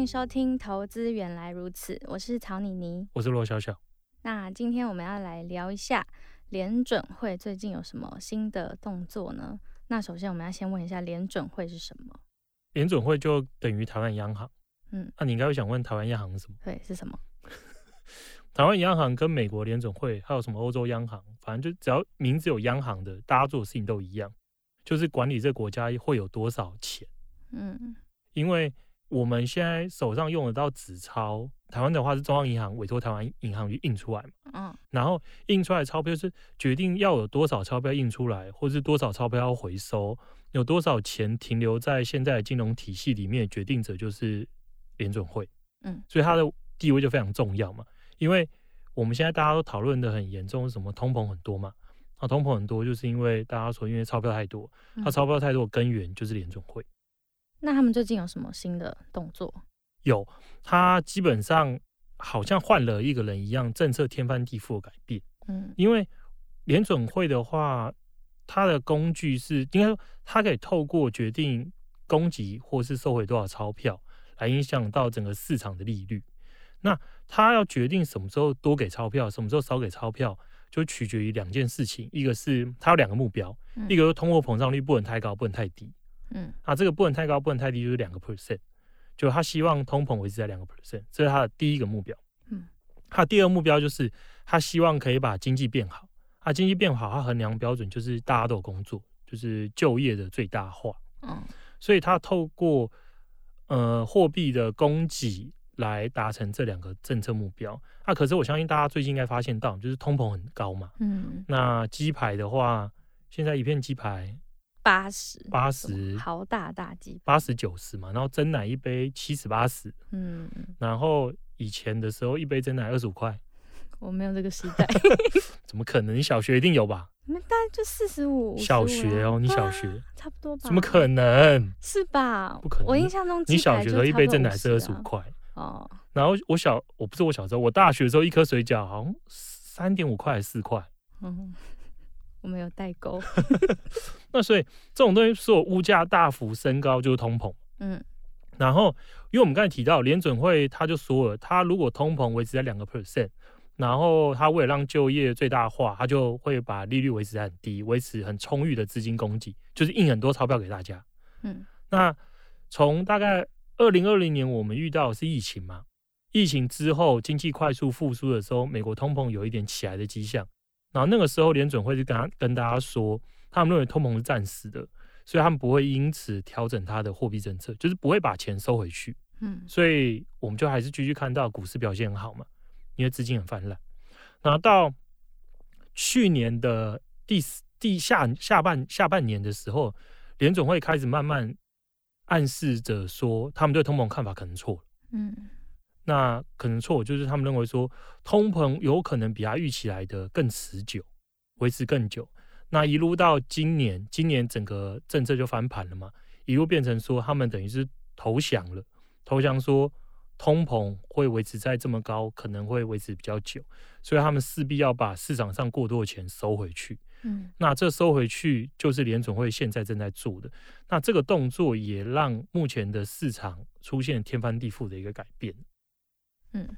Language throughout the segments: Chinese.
欢迎收听《投资原来如此》，我是曹妮妮，我是罗小小。那今天我们要来聊一下联准会最近有什么新的动作呢？那首先我们要先问一下联准会是什么？联准会就等于台湾央行。嗯，那、啊、你应该会想问台湾央行是什么？对，是什么？台湾央行跟美国联准会还有什么欧洲央行，反正就只要名字有央行的，大家做的事情都一样。就是管理这个国家会有多少钱，嗯，因为我们现在手上用得到纸钞，台湾的话是中央银行委托台湾银行去印出来嘛，嗯，然后印出来的钞票是决定要有多少钞票印出来，或是多少钞票要回收，有多少钱停留在现在的金融体系里面，决定者就是联准会，嗯，所以它的地位就非常重要嘛，因为我们现在大家都讨论的很严重，什么通膨很多嘛。啊，通膨很多，就是因为大家说，因为钞票太多，它钞票太多根源就是联准会。那他们最近有什么新的动作？有，他基本上好像换了一个人一样，政策天翻地覆的改变。嗯，因为联准会的话，它的工具是应该说，它可以透过决定供给或是收回多少钞票，来影响到整个市场的利率。那他要决定什么时候多给钞票，什么时候少给钞票。就取决于两件事情，一个是他有两个目标，嗯、一个是通货膨胀率不能太高，不能太低。嗯，啊，这个不能太高，不能太低，就是两个 percent，就他希望通膨维持在两个 percent，这是他的第一个目标。嗯，他第二个目标就是他希望可以把经济变好。啊，经济变好，他衡量标准就是大家都有工作，就是就业的最大化。嗯，所以他透过呃货币的供给。来达成这两个政策目标。那、啊、可是我相信大家最近应该发现到，就是通膨很高嘛。嗯。那鸡排的话，现在一片鸡排八十八十，好大大几八十九十嘛。然后真奶一杯七十八十。嗯。然后以前的时候，一杯真奶二十五块。我没有这个时代。怎么可能？你小学一定有吧？那大概就四十五。小学哦，你小学、啊、差不多吧？怎么可能？是吧？不可能。我印象中，你小学的时候一杯真奶是二十五块。哦，然后我小我不是我小时候，我大学的时候一颗水饺好像三点五块还是四块。嗯，我们有代沟。那所以这种东西，所有物价大幅升高就是通膨。嗯，然后因为我们刚才提到联准会，他就说了，他如果通膨维持在两个 percent，然后他为了让就业最大化，他就会把利率维持在很低，维持很充裕的资金供给，就是印很多钞票给大家。嗯，那从大概。二零二零年我们遇到的是疫情嘛？疫情之后经济快速复苏的时候，美国通膨有一点起来的迹象。然后那个时候联准会就跟他跟大家说，他们认为通膨是暂时的，所以他们不会因此调整他的货币政策，就是不会把钱收回去。嗯，所以我们就还是继续看到股市表现很好嘛，因为资金很泛滥。然后到去年的第第下下半下半年的时候，联准会开始慢慢。暗示着说，他们对通膨看法可能错了。嗯，那可能错，就是他们认为说，通膨有可能比他预期来的更持久，维持更久。那一路到今年，今年整个政策就翻盘了嘛，一路变成说，他们等于是投降了，投降说通膨会维持在这么高，可能会维持比较久，所以他们势必要把市场上过多的钱收回去。嗯，那这收回去就是联总会现在正在做的。那这个动作也让目前的市场出现天翻地覆的一个改变。嗯，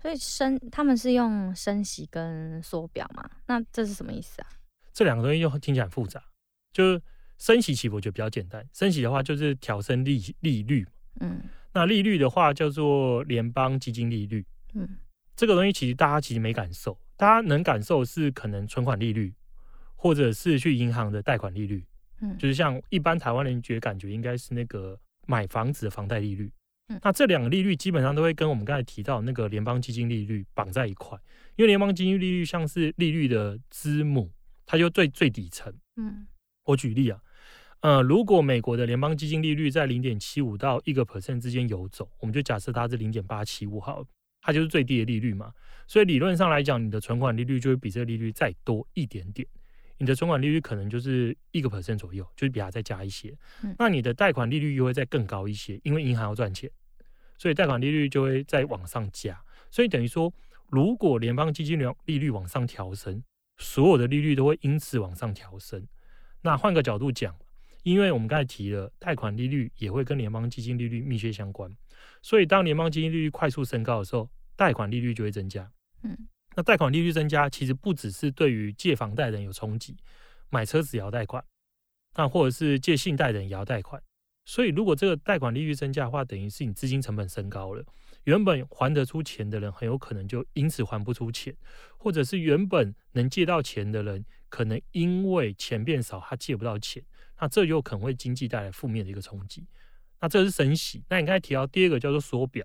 所以升他们是用升息跟缩表嘛？那这是什么意思啊？这两个东西又听起来很复杂。就是升息其实我觉得比较简单，升息的话就是调升利利率。嗯，那利率的话叫做联邦基金利率。嗯，这个东西其实大家其实没感受，大家能感受是可能存款利率。或者是去银行的贷款利率，嗯，就是像一般台湾人觉得感觉应该是那个买房子的房贷利率，嗯，那这两个利率基本上都会跟我们刚才提到那个联邦基金利率绑在一块，因为联邦基金利率像是利率的之母，它就最最底层，嗯，我举例啊，呃，如果美国的联邦基金利率在零点七五到一个 percent 之间游走，我们就假设它是零点八七五好，它就是最低的利率嘛。所以理论上来讲，你的存款利率就会比这个利率再多一点点。你的存款利率可能就是一个 percent 左右，就是比它再加一些。嗯、那你的贷款利率又会再更高一些，因为银行要赚钱，所以贷款利率就会再往上加。所以等于说，如果联邦基金利率往上调升，所有的利率都会因此往上调升。那换个角度讲。因为我们刚才提了，贷款利率也会跟联邦基金利率密切相关，所以当联邦基金利率快速升高的时候，贷款利率就会增加。嗯，那贷款利率增加，其实不只是对于借房贷的人有冲击，买车子也要贷款，那或者是借信贷的人也要贷款。所以如果这个贷款利率增加的话，等于是你资金成本升高了，原本还得出钱的人很有可能就因此还不出钱，或者是原本能借到钱的人，可能因为钱变少，他借不到钱。那这就可能会经济带来负面的一个冲击。那这是升息。那你刚才提到第二个叫做缩表，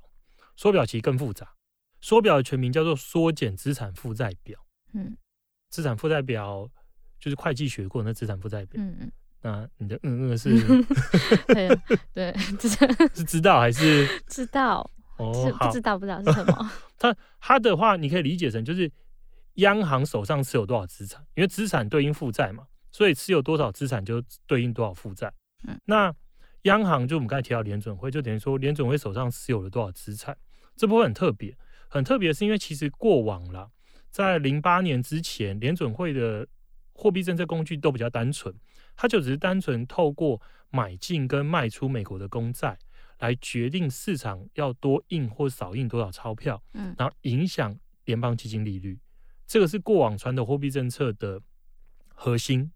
缩表其实更复杂。缩表的全名叫做缩减资产负债表。嗯，资产负债表就是会计学过那资产负债表。嗯嗯。那你的嗯嗯是？对对，是知道还是知道？哦，不知道不知道是什么？它它的话，你可以理解成就是央行手上持有多少资产，因为资产对应负债嘛。所以持有多少资产就对应多少负债。嗯，那央行就我们刚才提到联准会，就等于说联准会手上持有了多少资产。这部分很特别，很特别是因为其实过往了，在零八年之前，联准会的货币政策工具都比较单纯，它就只是单纯透过买进跟卖出美国的公债来决定市场要多印或少印多少钞票，嗯，然后影响联邦基金利率。这个是过往传统货币政策的核心。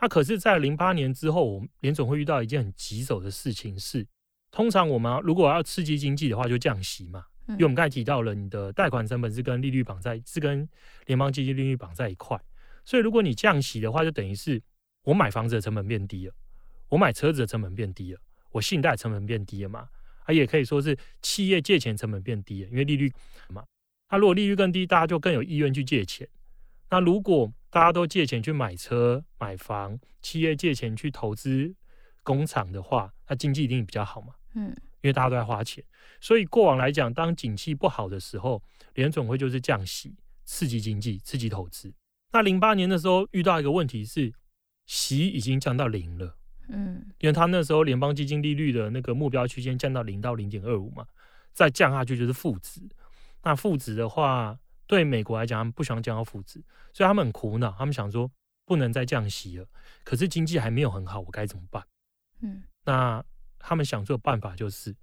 那可是，在零八年之后，我们联总会遇到一件很棘手的事情是，通常我们如果要刺激经济的话，就降息嘛。因为我们刚才提到了，你的贷款成本是跟利率绑在，是跟联邦基金利率绑在一块。所以，如果你降息的话，就等于是我买房子的成本变低了，我买车子的成本变低了，我信贷成本变低了嘛。啊，也可以说是企业借钱成本变低了，因为利率嘛。那如果利率更低，大家就更有意愿去借钱。那如果大家都借钱去买车、买房，企业借钱去投资工厂的话，那经济一定比较好嘛。嗯，因为大家都在花钱，所以过往来讲，当景气不好的时候，联总会就是降息，刺激经济，刺激投资。那零八年的时候遇到一个问题是，息已经降到零了。嗯，因为他那时候联邦基金利率的那个目标区间降到零到零点二五嘛，再降下去就是负值。那负值的话，对美国来讲，他们不想降到负值，所以他们很苦恼。他们想说，不能再降息了，可是经济还没有很好，我该怎么办？嗯，那他们想出的办法就是，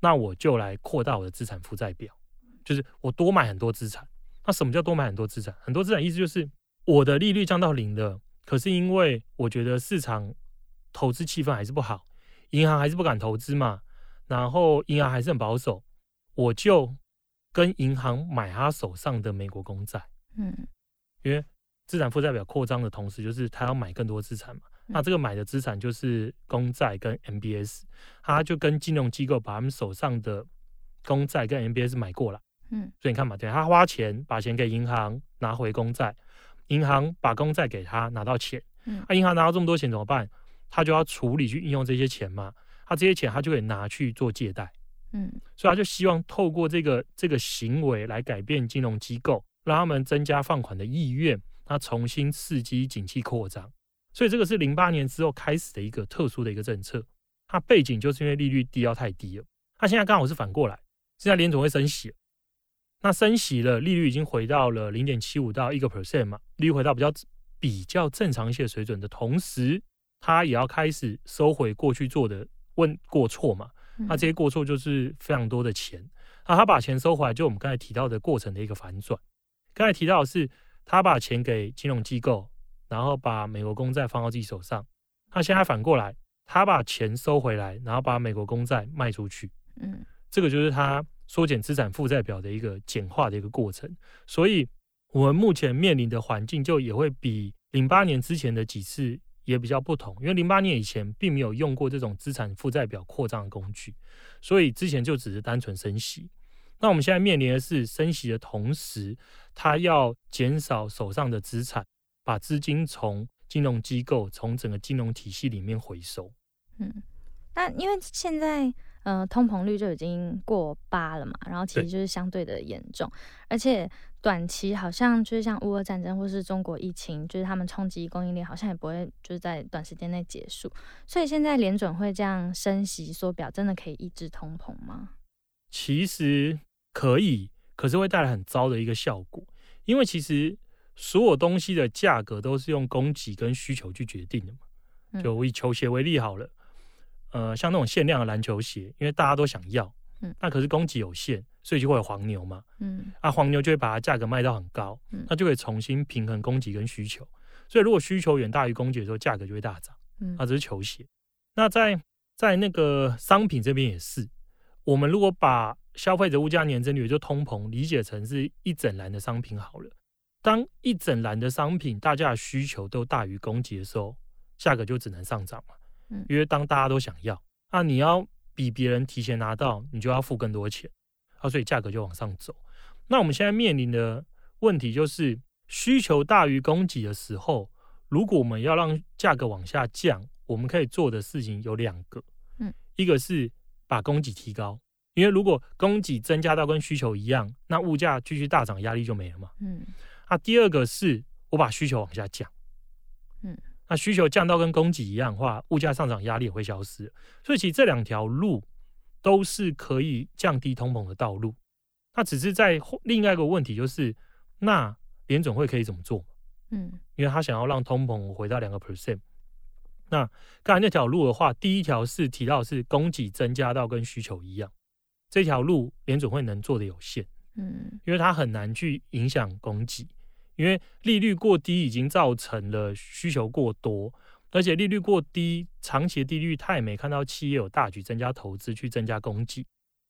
那我就来扩大我的资产负债表，就是我多买很多资产。那什么叫多买很多资产？很多资产意思就是我的利率降到零了，可是因为我觉得市场投资气氛还是不好，银行还是不敢投资嘛，然后银行还是很保守，我就。跟银行买他手上的美国公债，嗯，因为资产负债表扩张的同时，就是他要买更多资产嘛。那这个买的资产就是公债跟 MBS，他就跟金融机构把他们手上的公债跟 MBS 买过来，嗯，所以你看嘛，对，他花钱把钱给银行拿回公债，银行把公债给他拿到钱，嗯，那银行拿到这么多钱怎么办？他就要处理去运用这些钱嘛，他这些钱他就可以拿去做借贷。嗯，所以他就希望透过这个这个行为来改变金融机构，让他们增加放款的意愿，他重新刺激景气扩张。所以这个是零八年之后开始的一个特殊的一个政策。它背景就是因为利率低到太低了。它现在刚好是反过来，现在联总会升息了，那升息了，利率已经回到了零点七五到一个 percent 嘛，利率回到比较比较正常一些水准的同时，它也要开始收回过去做的问过错嘛。那这些过错就是非常多的钱，那他把钱收回来，就我们刚才提到的过程的一个反转。刚才提到的是他把钱给金融机构，然后把美国公债放到自己手上。那现在反过来，他把钱收回来，然后把美国公债卖出去。嗯，这个就是他缩减资产负债表的一个简化的一个过程。所以，我们目前面临的环境就也会比零八年之前的几次。也比较不同，因为零八年以前并没有用过这种资产负债表扩张的工具，所以之前就只是单纯升息。那我们现在面临的是升息的同时，它要减少手上的资产，把资金从金融机构从整个金融体系里面回收。嗯，那因为现在呃通膨率就已经过八了嘛，然后其实就是相对的严重，而且短期好像就是像乌俄战争或是中国疫情，就是他们冲击供应链，好像也不会就是在短时间内结束。所以现在联准会这样升息缩表，真的可以抑制通膨吗？其实可以，可是会带来很糟的一个效果，因为其实所有东西的价格都是用供给跟需求去决定的嘛。就我以球鞋为例好了。呃，像那种限量的篮球鞋，因为大家都想要，嗯，那可是供给有限，所以就会有黄牛嘛，嗯，啊，黄牛就会把它价格卖到很高，嗯，那就可以重新平衡供给跟需求，所以如果需求远大于供给的时候，价格就会大涨，嗯，啊，这是球鞋。那在在那个商品这边也是，我们如果把消费者物价年增率，也就通膨理解成是一整篮的商品好了，当一整篮的商品大家的需求都大于供给的时候，价格就只能上涨嘛。因为当大家都想要，那你要比别人提前拿到，你就要付更多钱，啊，所以价格就往上走。那我们现在面临的问题就是，需求大于供给的时候，如果我们要让价格往下降，我们可以做的事情有两个，嗯，一个是把供给提高，因为如果供给增加到跟需求一样，那物价继续大涨，压力就没了嘛，嗯，那第二个是我把需求往下降，嗯。那需求降到跟供给一样的话，物价上涨压力也会消失。所以其实这两条路都是可以降低通膨的道路。那只是在另外一个问题就是，那联总会可以怎么做？嗯，因为他想要让通膨回到两个 percent。那刚才那条路的话，第一条是提到是供给增加到跟需求一样，这条路联准会能做的有限。嗯，因为它很难去影响供给。因为利率过低已经造成了需求过多，而且利率过低，长期的利率它也没看到企业有大举增加投资去增加供给，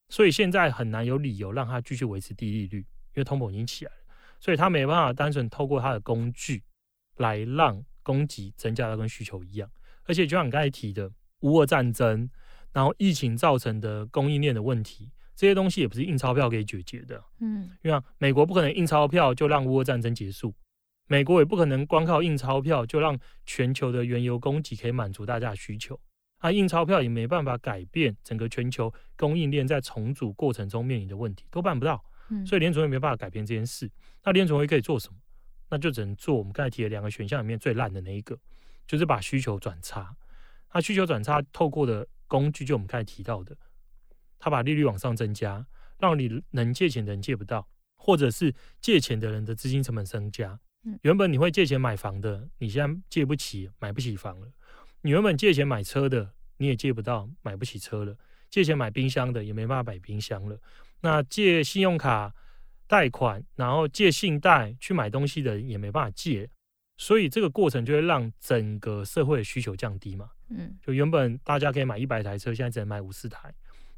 所以现在很难有理由让它继续维持低利率，因为通膨已经起来了，所以它没办法单纯透过它的工具来让供给增加的跟需求一样，而且就像你刚才提的乌俄战争，然后疫情造成的供应链的问题。这些东西也不是印钞票可以解决的，嗯，因为美国不可能印钞票就让乌俄战争结束，美国也不可能光靠印钞票就让全球的原油供给可以满足大家的需求，啊，印钞票也没办法改变整个全球供应链在重组过程中面临的问题，都办不到，嗯，所以联储会没办法改变这件事。那联储会可以做什么？那就只能做我们刚才提的两个选项里面最烂的那一个，就是把需求转差。那需求转差透过的工具，就我们刚才提到的。他把利率往上增加，让你能借钱的人借不到，或者是借钱的人的资金成本增加。原本你会借钱买房的，你现在借不起，买不起房了。你原本借钱买车的，你也借不到，买不起车了。借钱买冰箱的，也没办法买冰箱了。那借信用卡贷款，然后借信贷去买东西的人，也没办法借。所以这个过程就会让整个社会的需求降低嘛。嗯，就原本大家可以买一百台车，现在只能买五十台。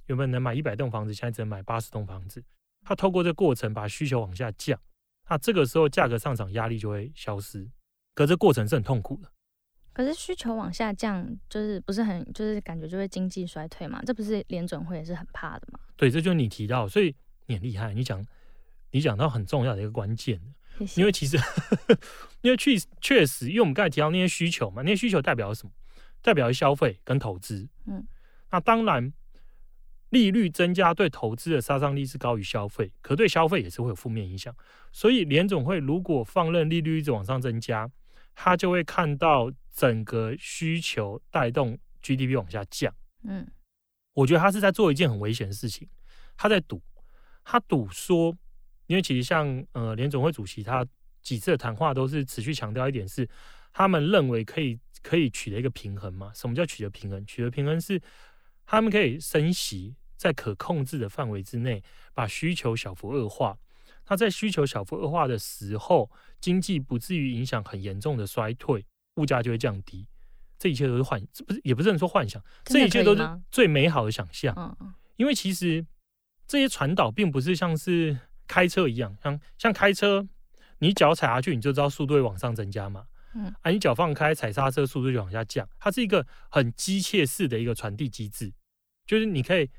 原本能买一百栋房子，现在只能买八十栋房子。它透过这过程把需求往下降，那这个时候价格上涨压力就会消失。可这过程是很痛苦的。可是需求往下降，就是不是很，就是感觉就会经济衰退嘛？这不是联准会也是很怕的嘛？对，这就是你提到，所以你很厉害，你讲你讲到很重要的一个关键。谢谢。因为其实，因为确确实，因为我们刚才提到那些需求嘛，那些需求代表什么？代表消费跟投资。嗯，那当然。利率增加对投资的杀伤力是高于消费，可对消费也是会有负面影响。所以联总会如果放任利率一直往上增加，他就会看到整个需求带动 GDP 往下降。嗯，我觉得他是在做一件很危险的事情，他在赌，他赌说，因为其实像呃联总会主席他几次的谈话都是持续强调一点是，他们认为可以可以取得一个平衡嘛？什么叫取得平衡？取得平衡是他们可以升息。在可控制的范围之内，把需求小幅恶化。那在需求小幅恶化的时候，经济不至于影响很严重的衰退，物价就会降低。这一切都是幻，这不是也不是能说幻想，这一切都是最美好的想象。因为其实这些传导并不是像是开车一样，像像开车，你脚踩下去，你就知道速度会往上增加嘛。嗯，啊，你脚放开踩刹车，速度就往下降。它是一个很机械式的一个传递机制，就是你可以。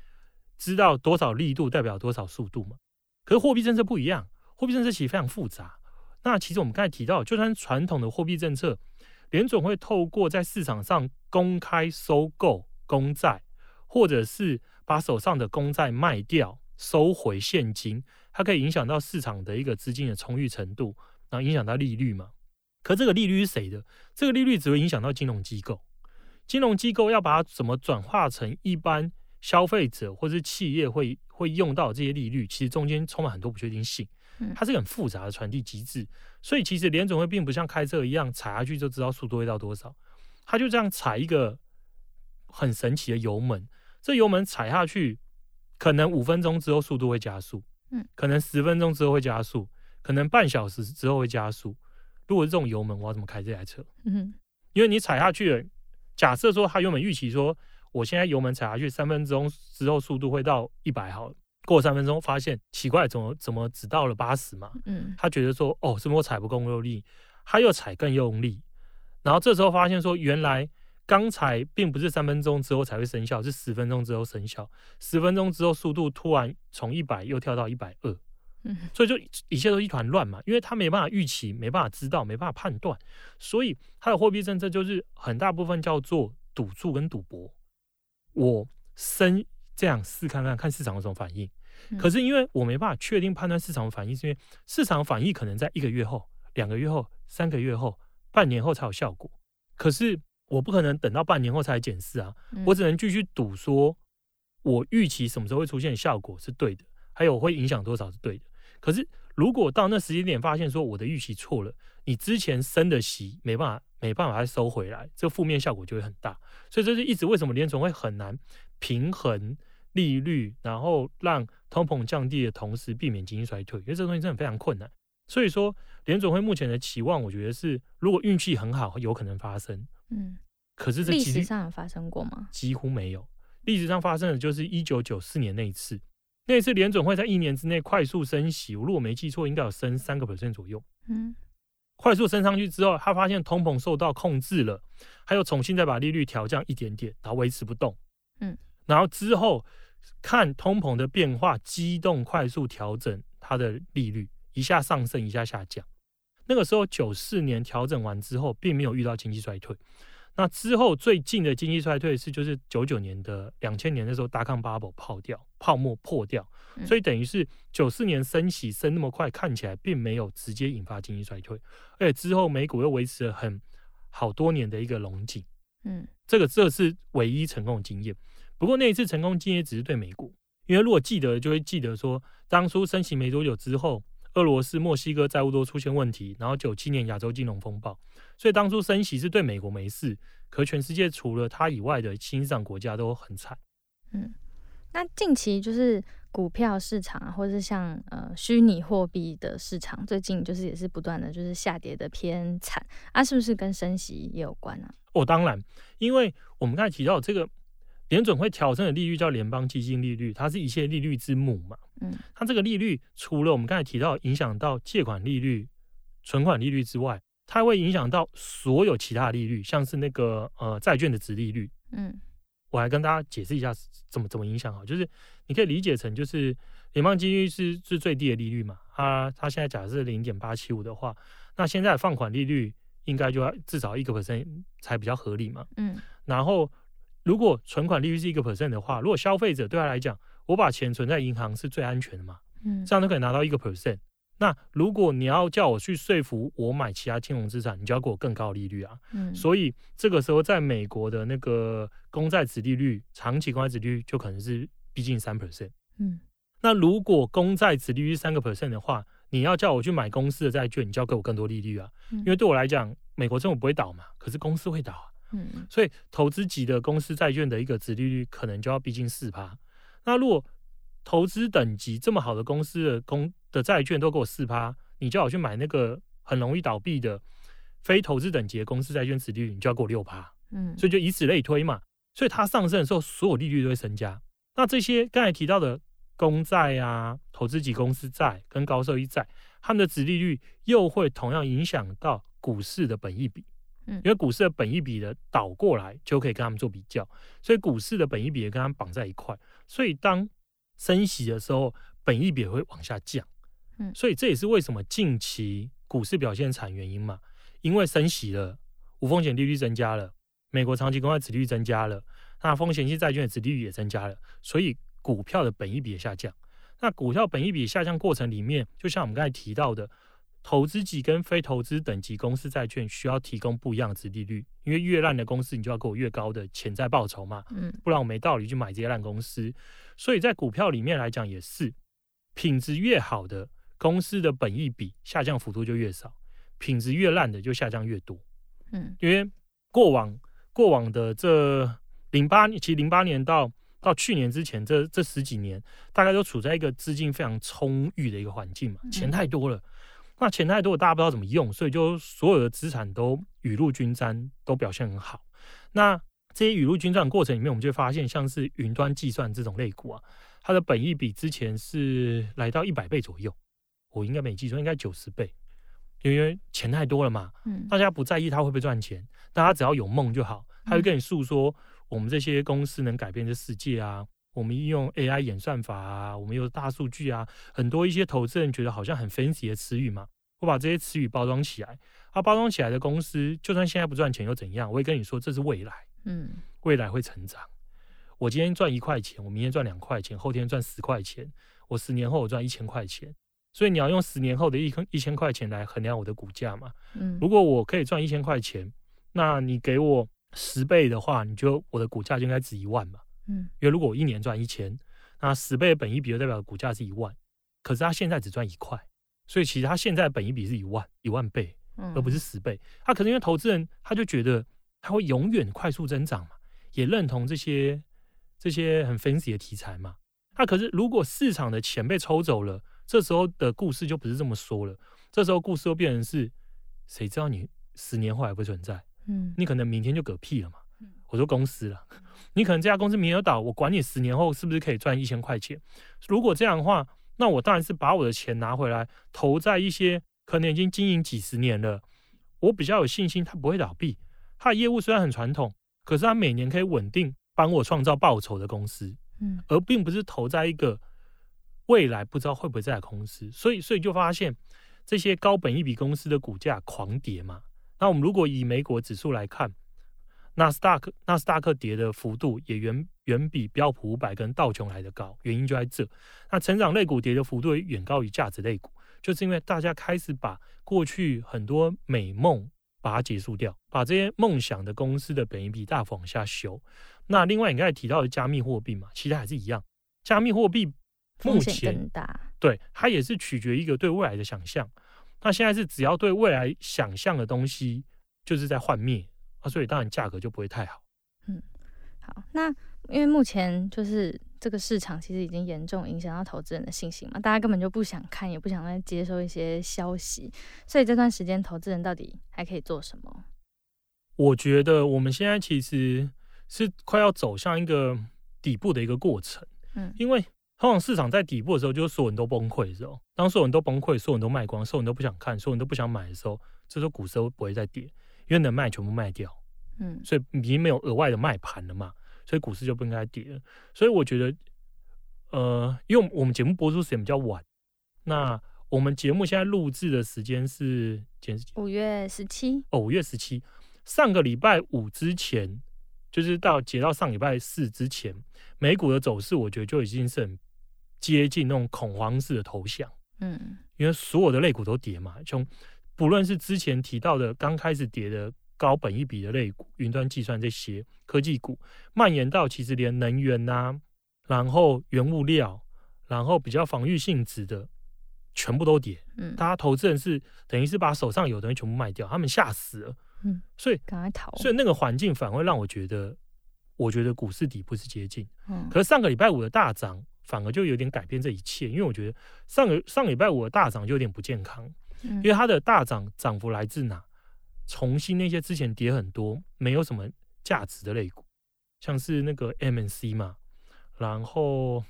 知道多少力度代表多少速度嘛？可是货币政策不一样，货币政策其实非常复杂。那其实我们刚才提到，就算传统的货币政策，联总会透过在市场上公开收购公债，或者是把手上的公债卖掉收回现金，它可以影响到市场的一个资金的充裕程度，然后影响到利率嘛。可这个利率是谁的？这个利率只会影响到金融机构。金融机构要把它怎么转化成一般消费者或是企业会会用到这些利率，其实中间充满很多不确定性。它是个很复杂的传递机制，所以其实联准会并不像开车一样踩下去就知道速度会到多少，它就这样踩一个很神奇的油门，这油门踩下去，可能五分钟之后速度会加速，嗯，可能十分钟之后会加速，可能半小时之后会加速。如果是这种油门，我要怎么开这台车？嗯，因为你踩下去了，假设说它原本预期说，我现在油门踩下去三分钟之后速度会到一百好了。过三分钟，发现奇怪，怎么怎么只到了八十嘛？嗯，他觉得说，哦，是不是我踩不够用力？他又踩更用力，然后这时候发现说，原来刚才并不是三分钟之后才会生效，是十分钟之后生效。十分钟之后，速度突然从一百又跳到一百二，嗯，所以就一切都一团乱嘛，因为他没办法预期，没办法知道，没办法判断，所以他的货币政策就是很大部分叫做赌注跟赌博。我升。这样试看看，看市场有什么反应。可是因为我没办法确定判断市场的反应，是因为市场反应可能在一个月后、两个月后、三个月后、半年后才有效果。可是我不可能等到半年后才检视啊，我只能继续赌说，我预期什么时候会出现效果是对的，还有会影响多少是对的。可是如果到那时间点发现说我的预期错了，你之前升的息没办法没办法再收回来，这个负面效果就会很大。所以这是一直为什么联总会很难。平衡利率，然后让通膨降低的同时避免经济衰退，因为这东西真的非常困难。所以说，联总会目前的期望，我觉得是如果运气很好，有可能发生。嗯，可是这历史上有发生过吗？几乎没有。历史上发生的就是一九九四年那一次，那一次联总会在一年之内快速升息，我如果没记错，应该有升三个百分点左右。嗯，快速升上去之后，他发现通膨受到控制了，他又重新再把利率调降一点点，然后维持不动。嗯，然后之后看通膨的变化，机动快速调整它的利率，一下上升，一下下降。那个时候九四年调整完之后，并没有遇到经济衰退。那之后最近的经济衰退是就是九九年的两千年的时候，大康 bubble 泡掉，泡沫破掉。所以等于是九四年升息升那么快，看起来并没有直接引发经济衰退，而且之后美股又维持了很好多年的一个龙井。嗯，这个这是唯一成功的经验。不过那一次成功经验只是对美股，因为如果记得就会记得说，当初升息没多久之后，俄罗斯、墨西哥债务都出现问题，然后九七年亚洲金融风暴，所以当初升息是对美国没事，可全世界除了它以外的新兴国家都很惨。嗯，那近期就是股票市场啊，或者是像呃虚拟货币的市场，最近就是也是不断的就是下跌的偏惨啊，是不是跟升息也有关啊？哦，当然，因为我们刚才提到这个联准会调整的利率叫联邦基金利率，它是一切利率之母嘛。嗯，它这个利率除了我们刚才提到影响到借款利率、存款利率之外，它会影响到所有其他利率，像是那个呃债券的值利率。嗯，我来跟大家解释一下怎么怎么影响啊，就是你可以理解成就是联邦基金利率是是最低的利率嘛，它它现在假设零点八七五的话，那现在放款利率。应该就要至少一个 percent 才比较合理嘛。嗯，然后如果存款利率是一个 percent 的话，如果消费者对他来讲，我把钱存在银行是最安全的嘛。嗯，这样都可以拿到一个 percent。那如果你要叫我去说服我买其他金融资产，你就要给我更高利率啊。嗯，所以这个时候在美国的那个公债殖利率，长期公债殖利率就可能是逼近三 percent。嗯，那如果公债殖利率三个 percent 的话，你要叫我去买公司的债券，你就要给我更多利率啊，因为对我来讲，美国政府不会倒嘛，可是公司会倒啊，嗯，所以投资级的公司债券的一个值利率可能就要逼近四趴。那如果投资等级这么好的公司的公的债券都给我四趴，你叫我去买那个很容易倒闭的非投资等级的公司债券值利率，你就要给我六趴，嗯，所以就以此类推嘛，所以它上升的时候，所有利率都会增加。那这些刚才提到的。公债啊，投资级公司债跟高收益债，他们的值利率又会同样影响到股市的本益比，嗯，因为股市的本益比的倒过来就可以跟他们做比较，所以股市的本益比也跟他们绑在一块，所以当升息的时候，本益比也会往下降，嗯，所以这也是为什么近期股市表现惨原因嘛，因为升息了，无风险利率增加了，美国长期公债殖利率增加了，那风险性债券的殖利率也增加了，所以股票的本益比也下降。那股票本益比下降过程里面，就像我们刚才提到的，投资级跟非投资等级公司债券需要提供不一样的殖利率，因为越烂的公司，你就要给我越高的潜在报酬嘛，嗯，不然我没道理去买这些烂公司。所以在股票里面来讲也是，品质越好的公司的本益比下降幅度就越少，品质越烂的就下降越多。嗯，因为过往过往的这零八年，其实零八年到到去年之前这这十几年，大概都处在一个资金非常充裕的一个环境嘛，钱太多了，那钱太多，大家不知道怎么用，所以就所有的资产都雨露均沾，都表现很好。那这些雨露均沾的过程里面，我们就会发现，像是云端计算这种类股啊，它的本益比之前是来到一百倍左右，我应该没记错，应该九十倍，因为钱太多了嘛，嗯，大家不在意它会不会赚钱，大家只要有梦就好，他会跟你诉说我们这些公司能改变这世界啊，我们应用 AI 演算法啊，我们有大数据啊，很多一些投资人觉得好像很 fancy 的词语嘛，我把这些词语包装起来，它包装起来的公司，就算现在不赚钱又怎样？我会跟你说这是未来。嗯，未来会成长。我今天赚一块钱，我明天赚两块钱，后天赚十块钱，我十年后我赚一千块钱。所以你要用十年后的一一千块钱来衡量我的股价嘛？嗯，如果我可以赚一千块钱，那你给我十倍的话，你就我的股价就应该值一万嘛？嗯，因为如果我一年赚一千，那十倍的本一比就代表股价是一万，可是他现在只赚一块，所以其实他现在本一比是一万一万倍，而不是十倍。他可能因为投资人他就觉得。他会永远快速增长嘛？也认同这些这些很 fancy 的题材嘛？那、啊、可是如果市场的钱被抽走了，这时候的故事就不是这么说了。这时候故事又变成是，谁知道你十年后还不存在？嗯，你可能明天就嗝屁了嘛？我说公司了，你可能这家公司明天就倒，我管你十年后是不是可以赚一千块钱？如果这样的话，那我当然是把我的钱拿回来，投在一些可能已经经营几十年了，我比较有信心它不会倒闭。它的业务虽然很传统，可是它每年可以稳定帮我创造报酬的公司，嗯，而并不是投在一个未来不知道会不会在的公司，所以所以就发现这些高本一笔公司的股价狂跌嘛。那我们如果以美国指数来看，纳斯达克纳斯达克跌的幅度也远远比标普五百跟道琼来的高，原因就在这。那成长类股跌的幅度也远高于价值类股，就是因为大家开始把过去很多美梦。把它结束掉，把这些梦想的公司的本益比大幅往下修。那另外你刚才提到的加密货币嘛，其实还是一样。加密货币目前对它也是取决一个对未来的想象。那现在是只要对未来想象的东西就是在幻灭啊，所以当然价格就不会太好。嗯，好，那因为目前就是。这个市场其实已经严重影响到投资人的信心嘛，大家根本就不想看，也不想再接收一些消息，所以这段时间投资人到底还可以做什么？我觉得我们现在其实是快要走向一个底部的一个过程，嗯，因为通常市场在底部的时候，就是所有人都崩溃的时候，当所有人都崩溃，所有人都卖光，所有人都不想看，所有人都不想买的时候，这时候股市都不会再跌，因为能卖全部卖掉，嗯，所以已经没有额外的卖盘了嘛。所以股市就不应该跌了。所以我觉得，呃，因为我们节目播出时间比较晚，那我们节目现在录制的时间是五月十七。哦，五月十七。上个礼拜五之前，就是到截到上礼拜四之前，美股的走势，我觉得就已经是很接近那种恐慌式的投降。嗯，因为所有的类股都跌嘛，从不论是之前提到的刚开始跌的。高本一笔的类股、云端计算这些科技股，蔓延到其实连能源呐、啊，然后原物料，然后比较防御性质的，全部都跌。嗯，大家投资人是等于是把手上有的东西全部卖掉，他们吓死了。嗯，所以赶快逃。所以那个环境反而会让我觉得，我觉得股市底部是接近。嗯，可是上个礼拜五的大涨，反而就有点改变这一切，因为我觉得上个上礼拜五的大涨就有点不健康，嗯，因为它的大涨涨幅来自哪？重新那些之前跌很多、没有什么价值的类股，像是那个 MNC 嘛，然后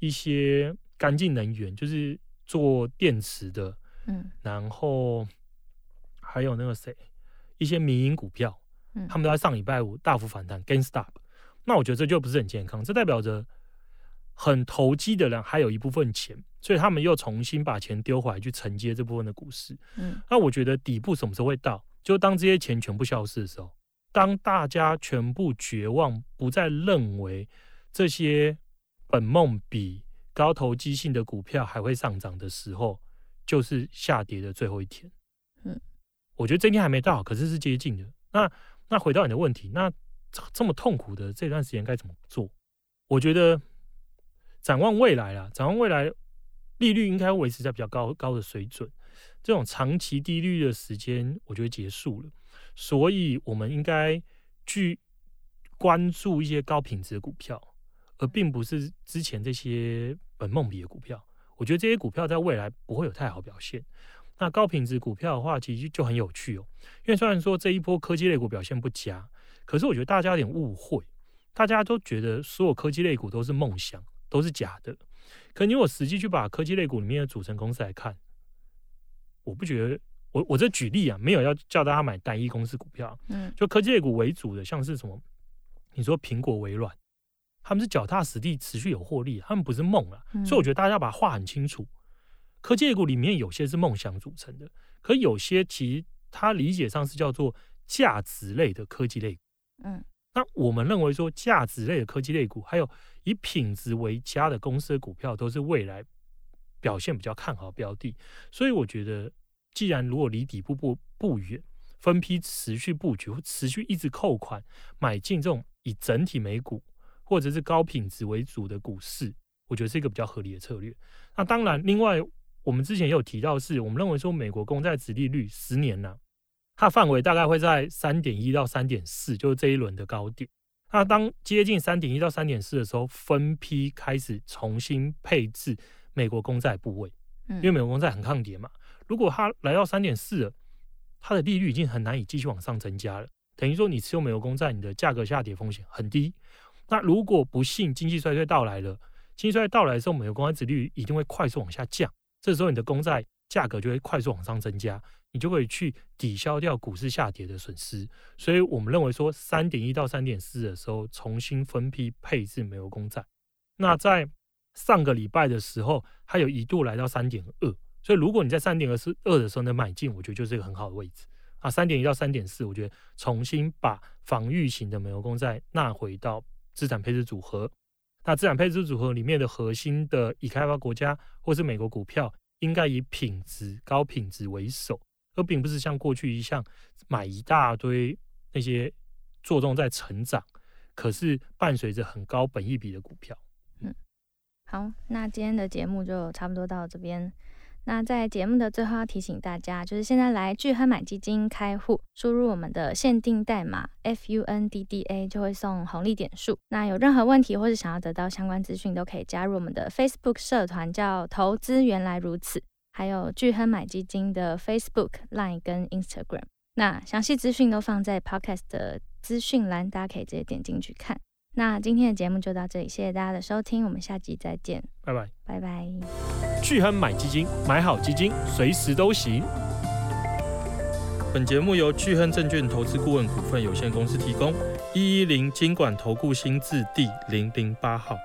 一些干净能源，就是做电池的，嗯，然后还有那个谁，一些民营股票，嗯，他们都在上礼拜五大幅反弹，GainStop，。那我觉得这就不是很健康，这代表着很投机的人还有一部分钱，所以他们又重新把钱丢回来去承接这部分的股市。嗯，那我觉得底部什么时候会到？就当这些钱全部消失的时候，当大家全部绝望，不再认为这些本梦比高投机性的股票还会上涨的时候，就是下跌的最后一天。嗯，我觉得这一天还没到，可是是接近的。那那回到你的问题，那这么痛苦的这段时间该怎么做？我觉得展望未来啦，展望未来，利率应该维持在比较高高的水准。这种长期低利率的时间，我觉得结束了。所以，我们应该去关注一些高品质的股票，而并不是之前这些本梦比的股票。我觉得这些股票在未来不会有太好表现。那高品质股票的话，其实就很有趣哦。因为虽然说这一波科技类股表现不佳，可是我觉得大家有点误会，大家都觉得所有科技类股都是梦想，都是假的。可你我实际去把科技类股里面的组成公司来看，我不觉得。我我这举例啊，没有要叫大家买单一公司股票，嗯，就科技类股为主的，像是什么，你说苹果、微软，他们是脚踏实地、持续有获利，他们不是梦啊。所以我觉得大家要把话很清楚，科技类股里面有些是梦想组成的，可有些其实它理解上是叫做价值类的科技类股，嗯，那我们认为说价值类的科技类股，还有以品质为佳的公司的股票，都是未来表现比较看好的标的，所以我觉得。既然如果离底部不不远，分批持续布局，或持续一直扣款买进这种以整体美股或者是高品质为主的股市，我觉得是一个比较合理的策略。那当然，另外我们之前也有提到是，我们认为说美国公债殖利率十年呢、它范围大概会在三点一到三点四，就是这一轮的高点。那当接近三点一到三点四的时候，分批开始重新配置美国公债部位，因为美国公债很抗跌嘛。如果它来到三点四了，它的利率已经很难以继续往上增加了。等于说，你持有美国公债，你的价格下跌风险很低。那如果不幸经济衰退到来了，经济衰退到来的时候，美国公债殖利率一定会快速往下降。这时候，你的公债价格就会快速往上增加，你就可以去抵消掉股市下跌的损失。所以我们认为说，三点一到三点四的时候，重新分批配置美国公债。那在上个礼拜的时候，它有一度来到三点二。所以，如果你在三点二四二的时候能买进，我觉得就是一个很好的位置啊。三点一到三点四，我觉得重新把防御型的美国公债纳回到资产配置组合。那资产配置组合里面的核心的已开发国家或是美国股票，应该以品质高品质为首，而并不是像过去一样买一大堆那些着重在成长，可是伴随着很高本益比的股票。嗯，好，那今天的节目就差不多到这边。那在节目的最后要提醒大家，就是现在来聚亨买基金开户，输入我们的限定代码 FUNDDA 就会送红利点数。那有任何问题或是想要得到相关资讯，都可以加入我们的 Facebook 社团，叫投资原来如此。还有聚亨买基金的 Facebook、Line 跟 Instagram。那详细资讯都放在 Podcast 的资讯栏，大家可以直接点进去看。那今天的节目就到这里，谢谢大家的收听，我们下集再见，拜拜，拜拜。巨亨买基金，买好基金，随时都行。本节目由巨亨证券投资顾问股份有限公司提供，一一零金管投顾新字第零零八号。